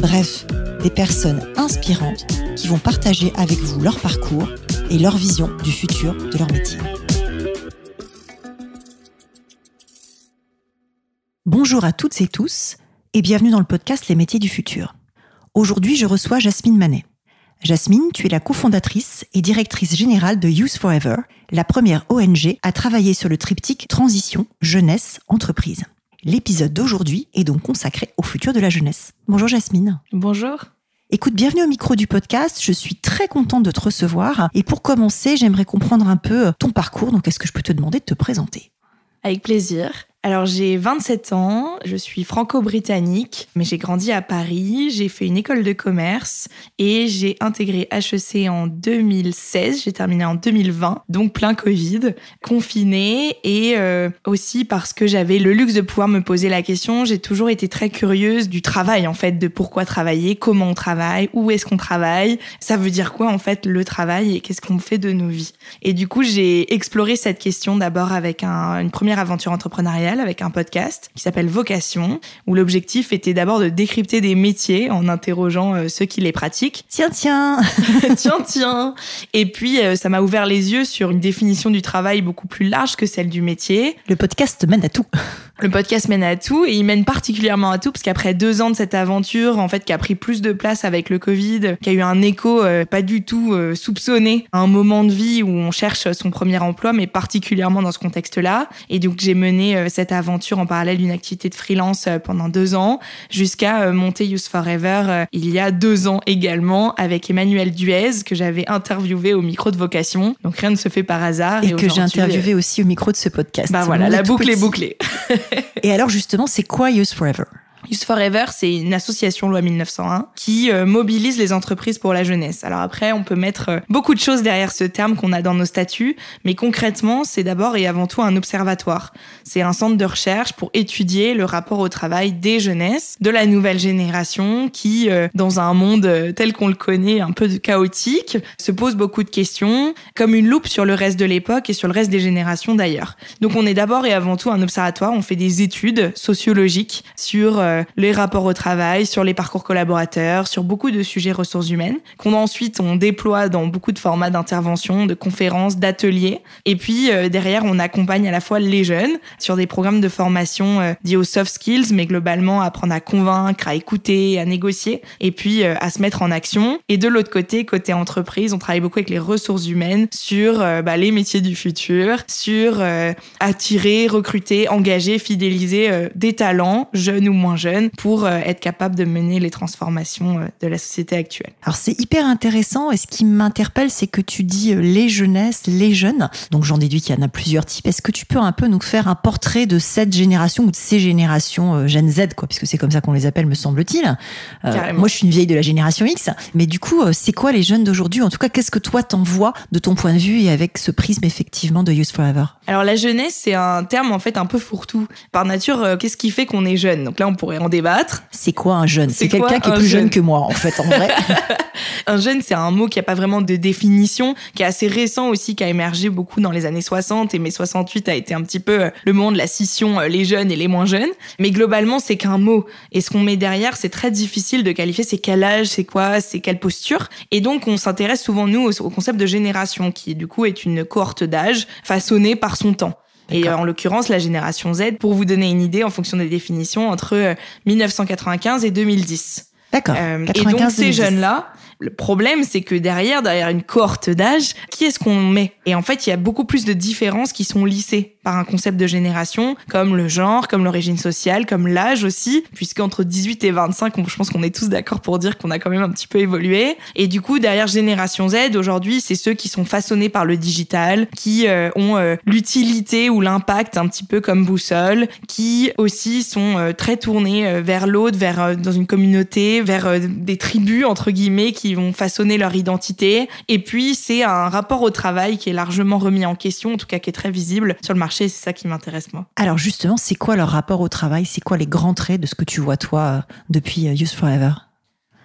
bref, des personnes inspirantes qui vont partager avec vous leur parcours et leur vision du futur de leur métier. Bonjour à toutes et tous et bienvenue dans le podcast Les métiers du futur. Aujourd'hui, je reçois Jasmine Manet. Jasmine, tu es la cofondatrice et directrice générale de Youth Forever, la première ONG à travailler sur le triptyque transition, jeunesse, entreprise. L'épisode d'aujourd'hui est donc consacré au futur de la jeunesse. Bonjour Jasmine. Bonjour. Écoute, bienvenue au micro du podcast. Je suis très contente de te recevoir. Et pour commencer, j'aimerais comprendre un peu ton parcours. Donc, est-ce que je peux te demander de te présenter? Avec plaisir. Alors j'ai 27 ans, je suis franco-britannique, mais j'ai grandi à Paris, j'ai fait une école de commerce et j'ai intégré HEC en 2016, j'ai terminé en 2020, donc plein Covid, confiné et euh, aussi parce que j'avais le luxe de pouvoir me poser la question, j'ai toujours été très curieuse du travail en fait, de pourquoi travailler, comment on travaille, où est-ce qu'on travaille, ça veut dire quoi en fait le travail et qu'est-ce qu'on fait de nos vies. Et du coup j'ai exploré cette question d'abord avec une première aventure entrepreneuriale avec un podcast qui s'appelle Vocation, où l'objectif était d'abord de décrypter des métiers en interrogeant euh, ceux qui les pratiquent. Tiens, tiens Tiens, tiens Et puis, euh, ça m'a ouvert les yeux sur une définition du travail beaucoup plus large que celle du métier. Le podcast mène à tout. Le podcast mène à tout et il mène particulièrement à tout parce qu'après deux ans de cette aventure, en fait, qui a pris plus de place avec le Covid, qui a eu un écho euh, pas du tout soupçonné à un moment de vie où on cherche son premier emploi, mais particulièrement dans ce contexte-là. Et donc, j'ai mené cette aventure en parallèle d'une activité de freelance euh, pendant deux ans, jusqu'à euh, monter Youth Forever euh, il y a deux ans également avec Emmanuel Duez que j'avais interviewé au micro de vocation. Donc rien ne se fait par hasard. Et, que j'ai interviewé aussi au micro de ce podcast. Bah voilà, la boucle est bouclée. et alors justement, c'est quoi Youth Forever? Youth Forever, c'est une association loi 1901 qui euh, mobilise les entreprises pour la jeunesse. Alors après, on peut mettre euh, beaucoup de choses derrière ce terme qu'on a dans nos statuts, mais concrètement, c'est d'abord et avant tout un observatoire. C'est un centre de recherche pour étudier le rapport au travail des jeunesses, de la nouvelle génération qui, euh, dans un monde tel qu'on le connaît, un peu chaotique, se pose beaucoup de questions, comme une loupe sur le reste de l'époque et sur le reste des générations d'ailleurs. Donc on est d'abord et avant tout un observatoire, on fait des études sociologiques sur euh, les rapports au travail, sur les parcours collaborateurs, sur beaucoup de sujets ressources humaines, qu'on ensuite on déploie dans beaucoup de formats d'intervention, de conférences, d'ateliers. Et puis euh, derrière, on accompagne à la fois les jeunes sur des programmes de formation euh, dits aux soft skills, mais globalement apprendre à convaincre, à écouter, à négocier, et puis à se mettre en action. Et de l'autre côté, côté entreprise, on travaille beaucoup avec les ressources humaines sur bah, les métiers du futur, sur attirer, recruter, engager, fidéliser des talents, jeunes ou moins jeunes pour euh, être capable de mener les transformations euh, de la société actuelle. Alors c'est hyper intéressant et ce qui m'interpelle c'est que tu dis euh, les jeunesses, les jeunes. Donc j'en déduis qu'il y en a plusieurs types. Est-ce que tu peux un peu nous faire un portrait de cette génération ou de ces générations Gen Z quoi? Puisque c'est comme ça qu'on les appelle me semble-t-il. moi je suis une vieille de la génération X mais du coup c'est quoi les jeunes d'aujourd'hui? En tout cas qu'est-ce que toi t'en vois de ton point de vue et avec ce prisme effectivement de Youth Forever? Alors la jeunesse c'est un terme en fait un peu fourre-tout. Par nature qu'est-ce qui fait qu'on est jeune? Donc là on pourrait en débattre. C'est quoi un jeune? C'est quelqu'un qui est plus jeune? que moi, en fait, en vrai. un jeune, c'est un mot qui a pas vraiment de définition, qui est assez récent aussi, qui a émergé beaucoup dans les années 60 et mai 68 a été un petit peu euh, le moment de la scission, euh, les jeunes et les moins jeunes. Mais globalement, c'est qu'un mot. Et ce qu'on met derrière, c'est très difficile de qualifier. C'est quel âge, c'est quoi, c'est quelle posture. Et donc, on s'intéresse souvent, nous, au concept de génération, qui du coup est une cohorte d'âge façonnée par son temps. Et en l'occurrence, la génération Z, pour vous donner une idée en fonction des définitions, entre 1995 euh, et 2010. D'accord. Euh, et donc ces jeunes-là, le problème, c'est que derrière, derrière une cohorte d'âge, qui est-ce qu'on met? Et en fait, il y a beaucoup plus de différences qui sont lissées par un concept de génération, comme le genre, comme l'origine sociale, comme l'âge aussi, puisqu'entre 18 et 25, je pense qu'on est tous d'accord pour dire qu'on a quand même un petit peu évolué. Et du coup, derrière Génération Z, aujourd'hui, c'est ceux qui sont façonnés par le digital, qui euh, ont euh, l'utilité ou l'impact un petit peu comme boussole, qui aussi sont euh, très tournés vers l'autre, vers dans une communauté, vers des tribus entre guillemets qui vont façonner leur identité. Et puis c'est un rapport au travail qui est largement remis en question, en tout cas qui est très visible sur le marché. C'est ça qui m'intéresse moi. Alors justement, c'est quoi leur rapport au travail? C'est quoi les grands traits de ce que tu vois toi depuis Youth Forever?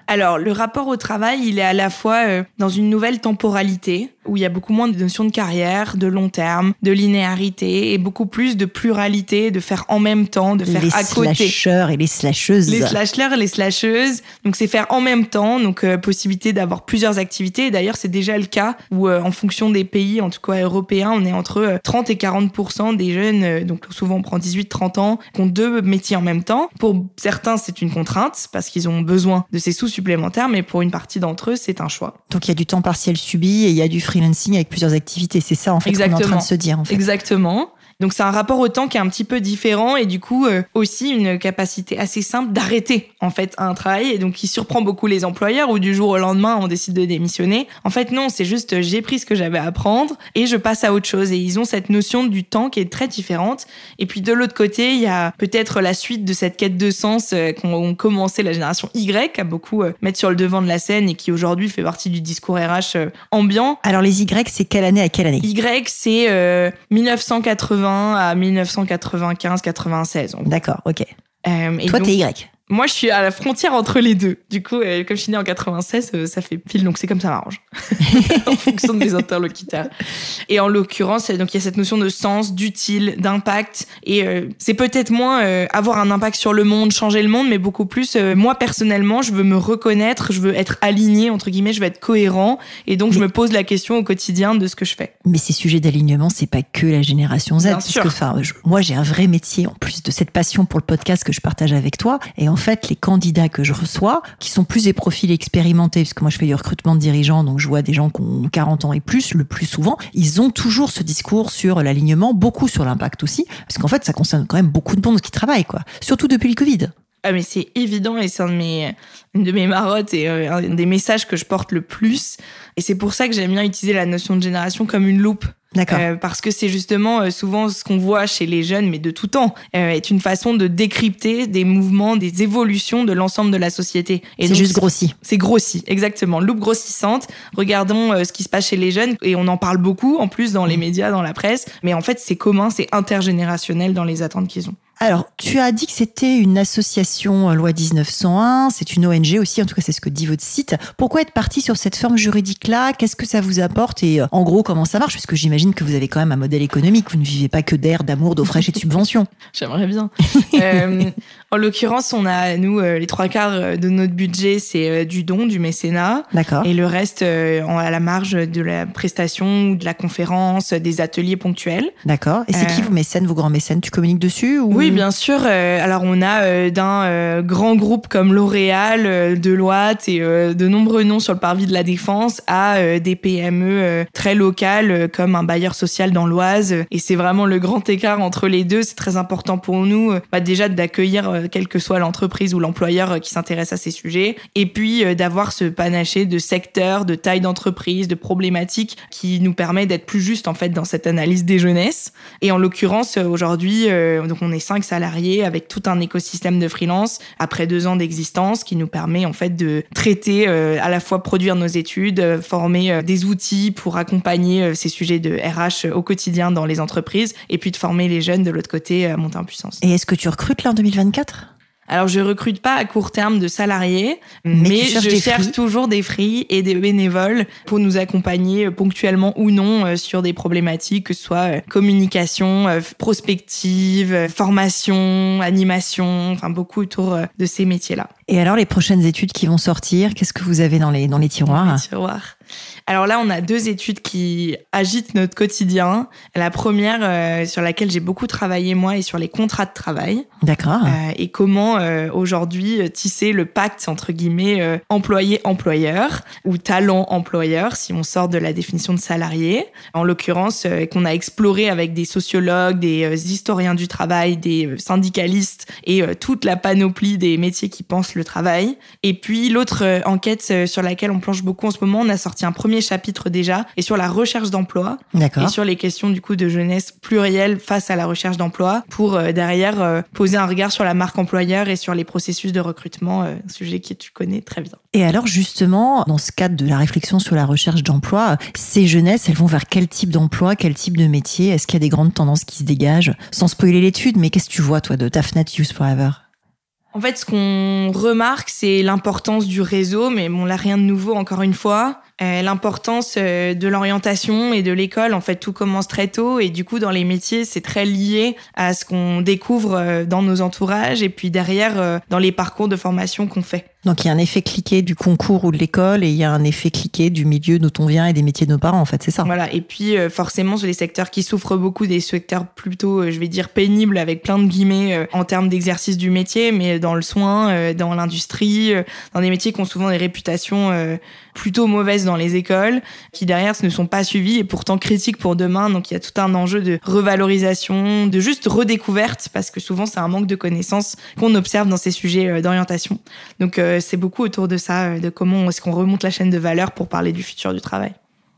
Alors, le rapport au travail, il est à la fois dans une nouvelle temporalité, où il y a beaucoup moins de notions de carrière, de long terme, de linéarité et beaucoup plus de pluralité, de faire en même temps, de faire à côté. Les slasheurs et les slasheuses. Les slasheurs et les slasheuses. Donc c'est faire en même temps, donc euh, possibilité d'avoir plusieurs activités. D'ailleurs, c'est déjà le cas où euh, en fonction des pays, en tout cas européens, on est entre 30 euh, et 40 des jeunes, donc souvent on prend 18-30 ans, qui ont deux métiers en même temps. Pour certains, c'est une contrainte parce qu'ils ont besoin de ces sous supplémentaires, mais pour une partie d'entre eux, c'est un choix. Donc il y a du temps partiel subi et il y a du freelancing avec plusieurs activités. C'est ça, en fait, qu'on est en train de se dire. En fait. Exactement. Donc c'est un rapport au temps qui est un petit peu différent et du coup euh, aussi une capacité assez simple d'arrêter en fait un travail et donc qui surprend beaucoup les employeurs où du jour au lendemain on décide de démissionner. En fait non, c'est juste j'ai pris ce que j'avais à apprendre et je passe à autre chose et ils ont cette notion du temps qui est très différente. Et puis de l'autre côté, il y a peut-être la suite de cette quête de sens euh, qu'ont commencé la génération Y à beaucoup euh, mettre sur le devant de la scène et qui aujourd'hui fait partie du discours RH ambiant. Alors les Y, c'est quelle année à quelle année? Y, c'est 1980 à 1995-96. D'accord, ok. Euh, et Toi, t'es Y. Moi, je suis à la frontière entre les deux. Du coup, euh, comme je suis née en 96, euh, ça fait pile, donc c'est comme ça m'arrange. en fonction de mes interlocuteurs. Et en l'occurrence, donc il y a cette notion de sens, d'utile, d'impact. Et euh, c'est peut-être moins avoir un impact sur le monde, changer le monde, mais beaucoup plus, moi personnellement, je veux me reconnaître, je veux être aligné, entre guillemets, je veux être cohérent. Et donc, je me pose la question au quotidien de ce que je fais. Mais ces sujets d'alignement, c'est pas que la génération Z. Bien parce sûr. Que, moi, j'ai un vrai métier, en plus de cette passion pour le podcast que je partage avec toi. Et en fait, les candidats que je reçois, qui sont plus des profils expérimentés, parce que moi je fais du recrutement de dirigeants, donc je vois des gens qui ont 40 ans et plus, le plus souvent, ils ont toujours ce discours sur l'alignement, beaucoup sur l'impact aussi, parce qu'en fait, ça concerne quand même beaucoup de monde qui travaillent, quoi. Surtout depuis le Covid. Ah mais c'est évident et c'est un de mes, une de mes marottes et euh, un des messages que je porte le plus. Et c'est pour ça que j'aime bien utiliser la notion de génération comme une loupe. D'accord. Euh, parce que c'est justement euh, souvent ce qu'on voit chez les jeunes, mais de tout temps, euh, est une façon de décrypter des mouvements, des évolutions de l'ensemble de la société. Et c'est juste grossi. C'est grossi, exactement. Loupe grossissante. Regardons ce qui se passe chez les jeunes et on en parle beaucoup en plus dans les mm. médias, dans la presse. Mais en fait, c'est commun, c'est intergénérationnel dans les attentes qu'ils ont. Alors, tu as dit que c'était une association loi 1901, c'est une ONG aussi, en tout cas c'est ce que dit votre site. Pourquoi être parti sur cette forme juridique-là? Qu'est-ce que ça vous apporte? Et en gros, comment ça marche? Puisque j'imagine que vous avez quand même un modèle économique. Vous ne vivez pas que d'air, d'amour, d'eau fraîche et de subventions. J'aimerais bien. euh, en l'occurrence, on a, nous, euh, les trois quarts euh, de notre budget, c'est euh, du don, du mécénat. D'accord. Et le reste, à la marge de la prestation de la conférence, des ateliers ponctuels. D'accord. Et c'est qui vos mécènes, vos grands mécènes? Tu communiques dessus ou... Oui, bien sûr. alors, on a d'un grand groupe comme L'Oréal, Deloitte et de nombreux noms sur le parvis de la Défense à des PME très locales comme un bailleur social dans l'Oise. Et c'est vraiment le grand écart entre les deux. C'est très important pour nous, bah, déjà d'accueillir, euh, quelle que soit l'entreprise ou l'employeur euh, qui s'intéresse à ces sujets. Et puis euh, d'avoir ce panaché de secteurs, de taille d'entreprise, de problématiques qui nous permet d'être plus juste en fait dans cette analyse des jeunesses. Et en l'occurrence, aujourd'hui, donc on est cinq salariés avec tout un écosystème de freelance après deux ans d'existence qui nous permet en fait de traiter à la fois produire nos études, former des outils pour accompagner ces sujets de RH au quotidien dans les entreprises et puis de former les jeunes de l'autre côté à monter en puissance. Et est-ce que tu recrutes là en 2024 alors, je recrute pas à court terme de salariés, mais, je cherche toujours des free et des bénévoles pour nous accompagner euh, ponctuellement ou non euh, sur des problématiques, que ce soit euh, communication, prospective, formation, animation, enfin beaucoup autour de ces métiers-là. Et alors, les prochaines études qui vont sortir, qu'est-ce que vous avez dans les, dans les tiroirs? Dans les tiroirs. Alors là, on a deux études qui agitent notre quotidien. La première, euh, sur laquelle j'ai beaucoup travaillé moi, est sur les contrats de travail. D'accord. Euh, et comment euh, aujourd'hui tisser le pacte entre guillemets employé-employeur ou talent-employeur, si on sort de la définition de salarié. En l'occurrence, qu'on a exploré avec des sociologues, des historiens du travail, des syndicalistes et toute la panoplie des métiers qui pensent le travail. Et puis l'autre enquête sur laquelle on planche beaucoup en ce moment, on a sorti sorti un premier chapitre déjà et sur la recherche d'emploi. Et sur les questions du coup de jeunesse plurielle face à la recherche d'emploi pour euh, derrière euh, poser un regard sur la marque employeur et sur les processus de recrutement, euh, sujet que tu connais très bien. Et alors justement, dans ce cadre de la réflexion sur la recherche d'emploi, ces jeunesses, elles vont vers quel type d'emploi, quel type de métier? Est-ce qu'il y a des grandes tendances qui se dégagent? Sans spoiler l'étude, mais qu'est-ce que tu vois toi de Tafnat Youth Forever? En fait, ce qu'on remarque, c'est l'importance du réseau, mais bon, là, rien de nouveau, encore une fois. Euh, l'importance euh, de l'orientation et de l'école, en fait, tout commence très tôt. Et du coup, dans les métiers, c'est très lié à ce qu'on découvre euh, dans nos entourages et puis derrière, euh, dans les parcours de formation qu'on fait. Donc il y a un effet cliqué du concours ou de l'école et il y a un effet cliqué du milieu d'où on vient et des métiers de nos parents, en fait, c'est ça Voilà. Et puis, euh, forcément, sur les secteurs qui souffrent beaucoup, des secteurs plutôt, euh, je vais dire, pénibles, avec plein de guillemets euh, en termes d'exercice du métier, mais dans le soin, euh, dans l'industrie, euh, dans des métiers qui ont souvent des réputations euh, plutôt mauvaises dans les écoles, qui derrière ne sont pas suivis et pourtant critiques pour demain. Donc, il y a tout un enjeu de revalorisation, de juste redécouverte, parce que souvent, c'est un manque de connaissances qu'on observe dans ces sujets euh, d'orientation. Donc, euh, c'est beaucoup autour de ça, euh, de comment est-ce qu'on remonte la chaîne de valeur pour parler du futur du travail.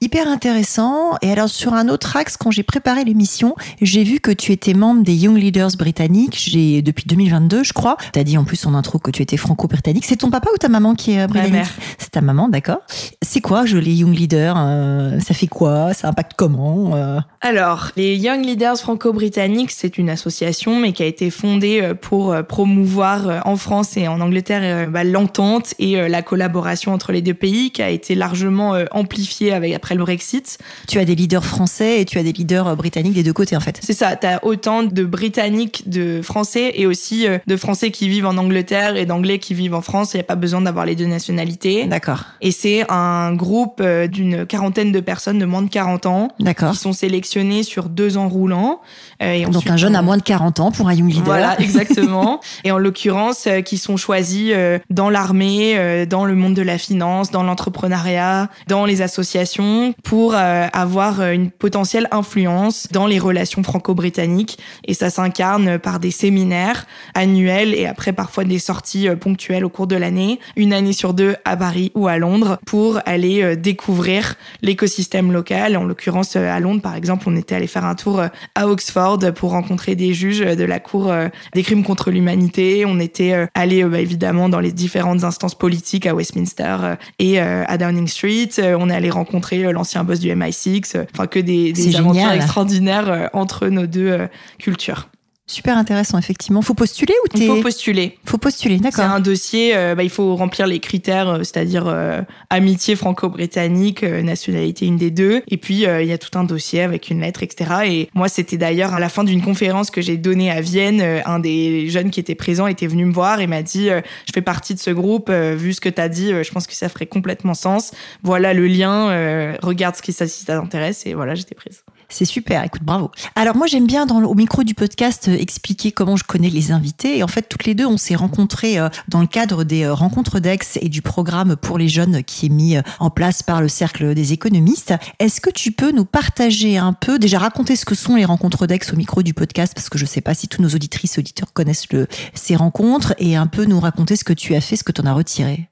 Hyper intéressant. Et alors, sur un autre axe, quand j'ai préparé l'émission, j'ai vu que tu étais membre des Young Leaders britanniques j'ai, depuis 2022, je crois. Tu as dit en plus en intro que tu étais franco-britannique. C'est ton papa ou ta maman qui est euh, britannique. C'est ta maman, d'accord. C'est quoi, je, les Young Leaders euh, Ça fait quoi? Ça impacte comment euh? Alors, les Young Leaders franco-britanniques, c'est une association, mais qui a été fondée pour promouvoir en France et en Angleterre bah, l'entente et la collaboration entre les deux pays, qui a été largement amplifiée avec après le Brexit. Tu as des leaders français et tu as des leaders euh, britanniques des deux côtés, en fait. C'est ça, t'as autant de Britanniques, de Français et aussi euh, de Français qui vivent en Angleterre et d'Anglais qui vivent en France. Il n'y a pas besoin d'avoir les deux nationalités. D'accord. Et c'est un groupe euh, d'une quarantaine de personnes de moins de 40 ans D'accord. qui sont sélectionnés sur deux ans roulants. Et Donc ensuite, un jeune à moins de 40 ans pour un Young Leader. Voilà, exactement. et en l'occurrence, qui sont choisis dans l'armée, dans le monde de la finance, dans l'entrepreneuriat, dans les associations, pour euh, avoir euh, une potentielle influence dans les relations franco-britanniques. Et ça s'incarne par des séminaires annuels et après parfois des sorties euh, ponctuelles au cours de l'année, une année sur deux à Paris ou à Londres, pour aller découvrir l'écosystème local. En l'occurrence, à Londres, par exemple, on était allé faire un tour à Oxford pour rencontrer des juges de la Cour des crimes contre l'humanité. On était allé bah, évidemment dans les différentes instances politiques à Westminster et à Downing Street. On est allé rencontrer euh, l'ancien boss du MI6. euh, Enfin, que des, des aventures génial. extraordinaires euh, entre nos deux cultures. Super intéressant, effectivement. Faut postuler ou t'es... Il faut postuler. Faut postuler, C'est d'accord. un dossier, euh, bah, il faut remplir les critères, euh, c'est-à-dire euh, amitié franco-britannique, euh, nationalité une des deux, et puis euh, il y a tout un dossier avec une lettre, etc. Et moi, c'était d'ailleurs à la fin d'une conférence que j'ai donnée à Vienne, euh, un des jeunes qui était présent était venu me voir et m'a dit, euh, je fais partie de ce groupe, euh, vu ce que tu as dit, euh, je pense que ça ferait complètement sens. Voilà le lien, euh, regarde ce qui ça si ça t'intéresse, et voilà, j'étais prise. C'est super, écoute, bravo. Alors moi j'aime bien dans au micro du podcast euh, expliquer comment je connais les invités. Et en fait toutes les deux on s'est rencontrés euh, dans le cadre des euh, rencontres d'Aix et du programme pour les jeunes qui est mis euh, en place par le cercle des économistes. Est-ce que tu peux nous partager un peu, déjà raconter ce que sont les rencontres d'Aix au micro du podcast parce que je sais pas si tous nos auditrices auditeurs connaissent le, ces rencontres et un peu nous raconter ce que tu as fait, ce que tu en as retiré.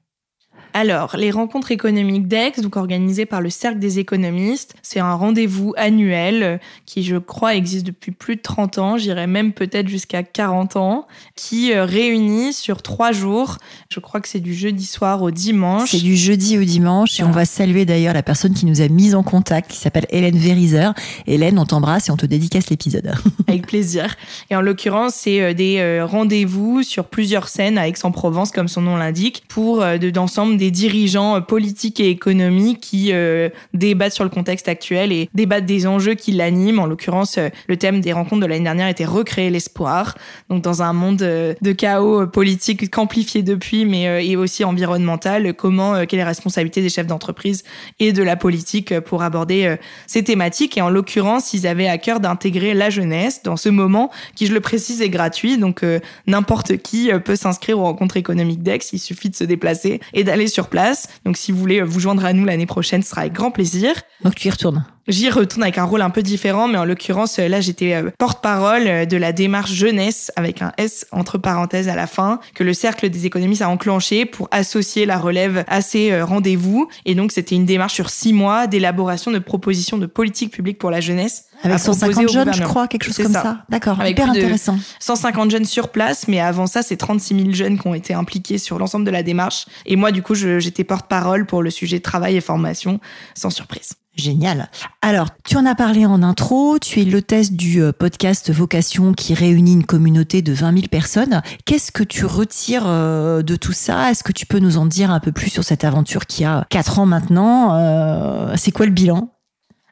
Alors, les rencontres économiques d'Aix, donc organisées par le Cercle des économistes, c'est un rendez-vous annuel euh, qui, je crois, existe depuis plus de 30 ans, j'irais même peut-être jusqu'à 40 ans, qui euh, réunit sur trois jours, je crois que c'est du jeudi soir au dimanche. C'est du jeudi au dimanche et on va saluer d'ailleurs la personne qui nous a mis en contact, qui s'appelle Hélène Verizer. Hélène, on t'embrasse et on te dédicace l'épisode. Avec plaisir. Et en l'occurrence, c'est euh, des rendez-vous sur plusieurs scènes à Aix-en-Provence, comme son nom l'indique, pour de- d'ensemble des dirigeants euh, politiques et économiques qui euh, débattent sur le contexte actuel et débattent des enjeux qui l'animent. En l'occurrence, euh, le thème des rencontres de l'année dernière était recréer l'espoir. Donc, dans un monde de chaos politique qu'amplifié depuis, mais aussi environnemental, comment, quelle est la responsabilité des chefs d'entreprise et de la politique pour aborder ces thématiques. Et en l'occurrence, ils avaient à cœur d'intégrer la jeunesse dans ce moment qui, je le précise, est gratuit. Donc, n'importe qui peut s'inscrire aux rencontres économiques d'Aix. Il suffit de se déplacer et d'aller sur place. Donc, si vous voulez euh, vous joindre à nous l'année prochaine, ce sera avec grand plaisir. Donc tu y retournes. J'y retourne avec un rôle un peu différent, mais en l'occurrence, là, j'étais porte-parole de la démarche jeunesse avec un S entre parenthèses à la fin que le cercle des économistes a enclenché pour associer la relève à ces rendez-vous. Et donc, c'était une démarche sur six mois d'élaboration de propositions de politique publique pour la jeunesse. Avec 150 jeunes, je crois, quelque chose comme ça. D'accord, hyper intéressant. 150 jeunes sur place, mais avant ça, c'est 36 000 jeunes qui ont été impliqués sur l'ensemble de la démarche. Et moi, du coup, j'étais porte-parole pour le sujet travail et formation, sans surprise. Génial. Alors, tu en as parlé en intro, tu es l'hôtesse du euh, podcast Vocation qui réunit une communauté de 20 000 personnes. Qu'est-ce que tu retires euh, de tout ça? Est-ce que tu peux nous en dire un peu plus sur cette aventure qui a 4 ans maintenant? Euh, C'est quoi le bilan?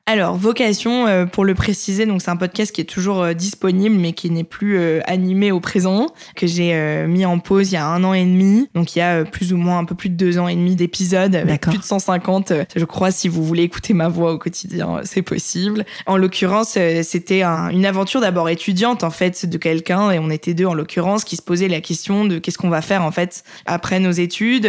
Alors, Vocation, euh, pour le préciser, donc c'est un podcast qui est toujours euh, disponible, mais qui n'est plus euh, animé au présent, que j'ai mis en pause il y a un an et demi. Donc, il y a plus ou moins un peu plus de deux ans et demi d'épisodes, plus de 150. je crois, si vous voulez écouter ma voix au quotidien, c'est possible. En l'occurrence, c'était une aventure d'abord étudiante, en fait, de quelqu'un, et on était deux en l'occurrence, qui se posait la question de qu'est-ce qu'on va faire, en fait, après nos études.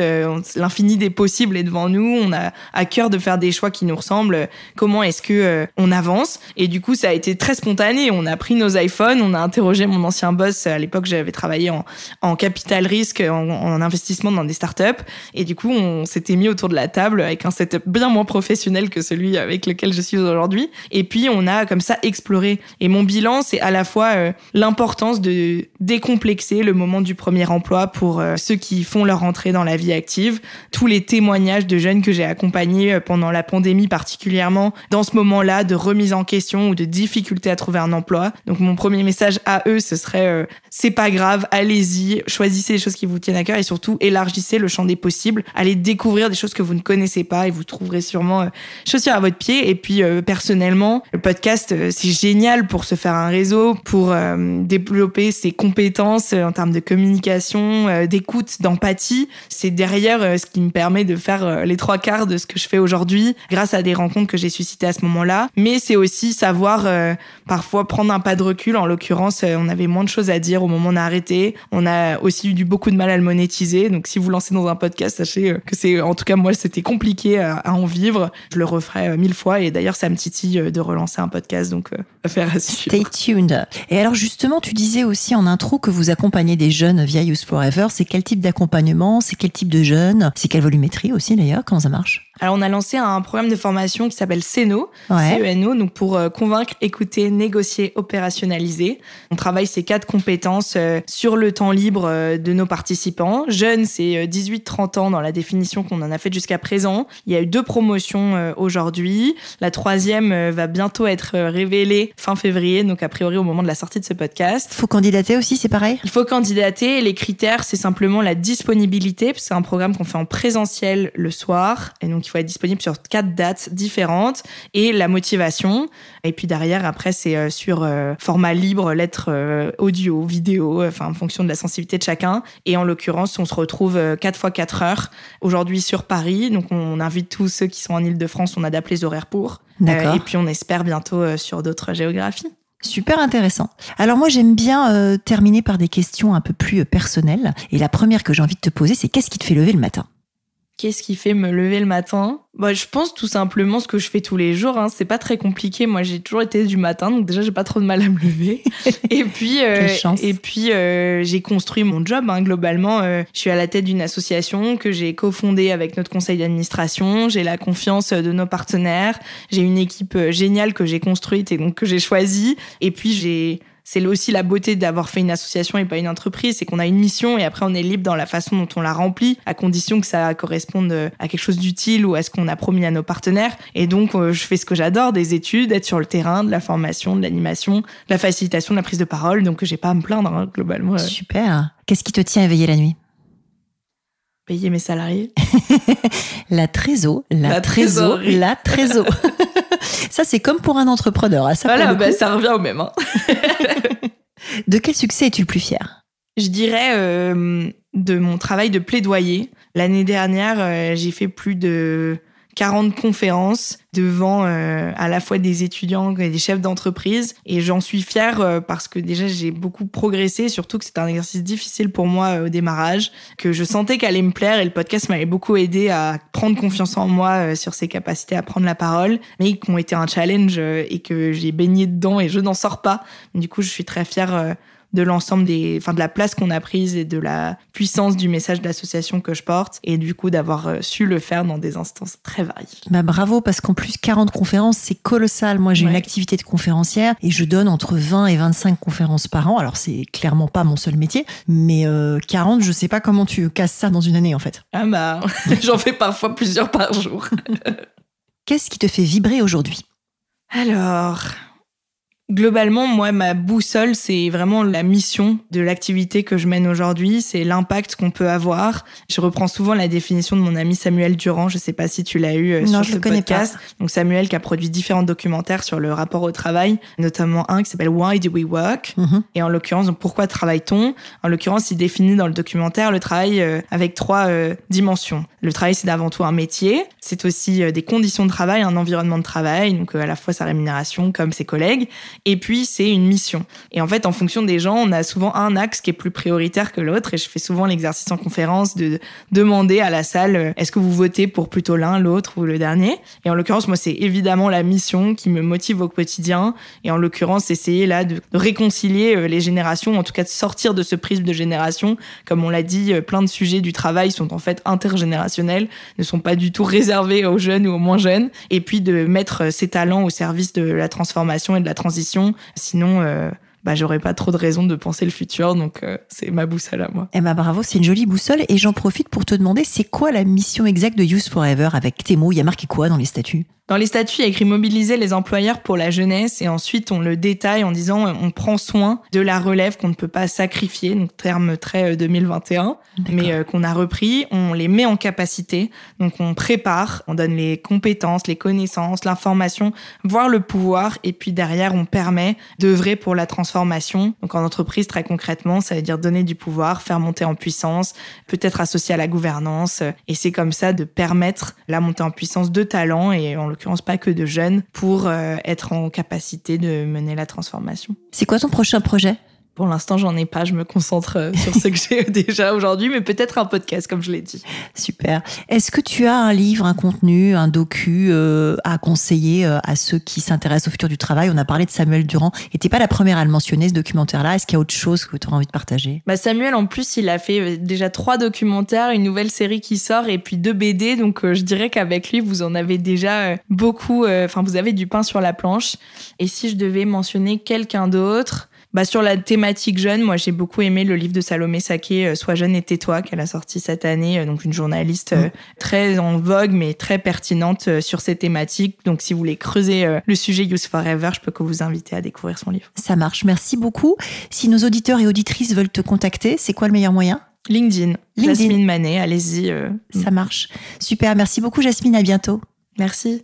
L'infini des possibles est devant nous. On a à cœur de faire des choix qui nous ressemblent. Comment est-ce que euh, on avance. Et du coup ça a été très spontané. On a pris nos iPhones on a interrogé mon ancien boss. À l'époque j'avais travaillé en, capital risque en, investissement dans des startups. Et du coup on s'était mis autour de la table avec un setup bien moins professionnel que celui avec lequel je suis aujourd'hui. Et puis on a comme ça exploré. Et mon bilan c'est à la fois euh, l'importance de décomplexer le moment du premier emploi pour euh, ceux qui font leur entrée dans la vie active. Tous les témoignages de jeunes que j'ai accompagnés pendant la pandémie particulièrement dans ce moment-là de remise en question ou de difficulté à trouver un emploi. Donc mon premier message à eux, ce serait euh, c'est pas grave, allez-y, choisissez les choses qui vous tiennent à cœur et surtout élargissez le champ des possibles, allez découvrir des choses que vous ne connaissez pas et vous trouverez sûrement euh, chaussures à votre pied. Et puis euh, personnellement, le podcast c'est génial pour se faire un réseau, pour développer ses compétences en termes de communication, d'écoute, d'empathie. C'est derrière ce qui me permet de faire les trois quarts de ce que je fais aujourd'hui grâce à des rencontres que j'ai suscitées à ce moment-là. Mais c'est aussi savoir euh, parfois prendre un pas de recul. En l'occurrence, euh, on avait moins de choses à dire au moment on a arrêté. On a aussi eu du beaucoup de mal à le monétiser. Donc si vous lancez dans un podcast, sachez euh, que c'est, en tout cas moi, c'était compliqué à, en vivre. Je le referai mille fois. Et d'ailleurs, ça me titille de relancer un podcast. Donc affaire à suivre. Stay tuned. Et alors justement, tu disais aussi en intro que vous accompagnez des jeunes via Use Forever. C'est quel type d'accompagnement? C'est quel type de jeunes? C'est quelle volumétrie aussi d'ailleurs? Comment ça marche? Alors, on a lancé un programme de formation qui s'appelle CENO, C-E-N-O, donc pour euh, convaincre, écouter, négocier, opérationnaliser. On travaille ces quatre compétences euh, sur le temps libre euh, de nos participants. Jeunes, c'est 18-30 ans dans la définition qu'on en a faite jusqu'à présent. Il y a eu deux promotions aujourd'hui. La troisième va bientôt être révélée fin février, donc a priori au moment de la sortie de ce podcast. Il faut candidater aussi, c'est pareil? Il faut candidater. Les critères, c'est simplement la disponibilité, c'est un programme qu'on fait en présentiel le soir. Et donc, il faut être disponible sur quatre dates différentes et la motivation. Et puis derrière, après, c'est euh, sur euh, format libre, lettres euh, audio, vidéo, enfin en fonction de la sensibilité de chacun. Et en l'occurrence, on se retrouve 4 fois 4 heures aujourd'hui sur Paris. Donc on invite tous ceux qui sont en Ile-de-France, on adapte les horaires pour. et puis on espère bientôt sur d'autres géographies. Super intéressant. Alors moi j'aime bien terminer par des questions un peu plus personnelles. Et la première que j'ai envie de te poser, c'est qu'est-ce qui te fait lever le matin? Qu'est-ce qui fait me lever le matin bah, je pense tout simplement ce que je fais tous les jours. Hein. C'est pas très compliqué. Moi, j'ai toujours été du matin, donc déjà j'ai pas trop de mal à me lever. et puis, euh, et puis euh, j'ai construit mon job. Hein. Globalement, euh, je suis à la tête d'une association que j'ai cofondée avec notre conseil d'administration. J'ai la confiance de nos partenaires. J'ai une équipe géniale que j'ai construite et donc que j'ai choisie. Et puis j'ai c'est aussi la beauté d'avoir fait une association et pas une entreprise, c'est qu'on a une mission et après on est libre dans la façon dont on la remplit, à condition que ça corresponde à quelque chose d'utile ou à ce qu'on a promis à nos partenaires. Et donc euh, je fais ce que j'adore, des études, être sur le terrain, de la formation, de l'animation, de la facilitation, de la prise de parole. Donc j'ai pas à me plaindre hein, globalement. Super. Qu'est-ce qui te tient à éveiller la nuit? Payer mes salariés. la trésor, la, trésor, la trésor. ça, c'est comme pour un entrepreneur. Hein, ça voilà, bah, ça revient au même. Hein. de quel succès es-tu le plus fier? Je dirais euh, de mon travail de plaidoyer. L'année dernière, euh, j'ai fait plus de 40 conférences devant euh, à la fois des étudiants et des chefs d'entreprise. Et j'en suis fière euh, parce que déjà j'ai beaucoup progressé, surtout que c'est un exercice difficile pour moi euh, au démarrage, que je sentais qu'elle allait me plaire et le podcast m'avait beaucoup aidé à prendre confiance en moi sur ses capacités à prendre la parole, mais qui ont été un challenge et que j'ai baigné dedans et je n'en sors pas. Du coup, je suis très fière de l'ensemble des, enfin de la place qu'on a prise et de la puissance du message de l'association que je porte et du coup d'avoir euh, su le faire dans des instances très variées. Bah bravo parce qu'en plus 40 conférences c'est colossal. Moi j'ai une activité de conférencière et je donne entre 20 et 25 conférences par an. Alors c'est clairement pas mon seul métier, mais 40 euh, je sais pas comment tu casses ça dans une année en fait. Ah bah j'en fais parfois plusieurs par jour. Qu'est-ce qui te fait vibrer aujourd'hui? Alors, Globalement, moi, ma boussole, c'est vraiment la mission de l'activité que je mène aujourd'hui, c'est l'impact qu'on peut avoir. Je reprends souvent la définition de mon ami Samuel Durand, je sais pas si tu l'as eu euh, sur ce podcast. Donc Samuel qui a produit différents documentaires sur le rapport au travail, notamment un qui s'appelle Why Do We Work? Mm-hmm. Et en l'occurrence, pourquoi travaille-t-on? En l'occurrence, il définit dans le documentaire le travail euh, avec trois euh, dimensions. Le travail, c'est avant tout un métier, c'est aussi des conditions de travail, un environnement de travail, donc à la fois sa rémunération comme ses collègues et puis, c'est une mission. Et en fait, en fonction des gens, on a souvent un axe qui est plus prioritaire que l'autre. Et je fais souvent l'exercice en conférence de demander à la salle, euh, est-ce que vous votez pour plutôt l'un, l'autre ou le dernier? Et en l'occurrence, moi, c'est évidemment la mission qui me motive au quotidien. Et en l'occurrence, essayer là de réconcilier euh, les générations, en tout cas de sortir de ce prisme de génération. Comme on l'a dit, euh, plein de sujets du travail sont en fait intergénérationnels, ne sont pas du tout réservés aux jeunes ou aux moins jeunes. Et puis de mettre ces talents au service de la transformation et de la transition Sinon, euh, bah, j'aurais pas trop de raison de penser le futur. Donc, euh, c'est ma boussole à moi. Eh ben, bravo, c'est une jolie boussole. Et j'en profite pour te demander, c'est quoi la mission exacte de Youth Forever avec tes mots? Il y a marqué quoi dans les statuts? Dans les statuts, il y a écrit mobiliser les employeurs pour la jeunesse et ensuite on le détaille en disant on prend soin de la relève qu'on ne peut pas sacrifier, donc terme très 2021, euh, mais euh, qu'on a repris, on les met en capacité, donc on prépare, on donne les compétences, les connaissances, l'information, voire le pouvoir et puis derrière on permet d'œuvrer pour la transformation. Donc en entreprise très concrètement, ça veut dire donner du pouvoir, faire monter en puissance, peut-être associé à la gouvernance et c'est comme ça de permettre la montée en puissance de talents et on l'occurrence pas que de jeunes, pour euh, être en capacité de mener la transformation. C'est quoi ton prochain projet? Pour l'instant, j'en ai pas. Je me concentre euh, sur ce que j'ai déjà aujourd'hui, mais peut-être un podcast, comme je l'ai dit. Super. Est-ce que tu as un livre, un contenu, un docu euh, à conseiller euh, à ceux qui s'intéressent au futur du travail? On a parlé de Samuel Durand. Et t'es pas la première à le mentionner, ce documentaire-là. Est-ce qu'il y a autre chose que tu auras envie de partager? Bah Samuel, en plus, il a fait déjà trois documentaires, une nouvelle série qui sort et puis deux BD. Donc, je dirais qu'avec lui, vous en avez déjà beaucoup. Enfin, vous avez du pain sur la planche. Et si je devais mentionner quelqu'un d'autre, bah, sur la thématique jeune, moi j'ai beaucoup aimé le livre de Salomé Saké, euh, Sois jeune et tais-toi, qu'elle a sorti cette année, euh, donc une journaliste euh, mm. très en vogue mais très pertinente sur ces thématiques. Donc si vous voulez creuser le sujet Youth Forever, je peux que vous inviter à découvrir son livre. Ça marche, merci beaucoup. Si nos auditeurs et auditrices veulent te contacter, c'est quoi le meilleur moyen? LinkedIn. LinkedIn. Jasmine Manet, allez-y. Ça marche. Super, merci beaucoup Jasmine, à bientôt. Merci.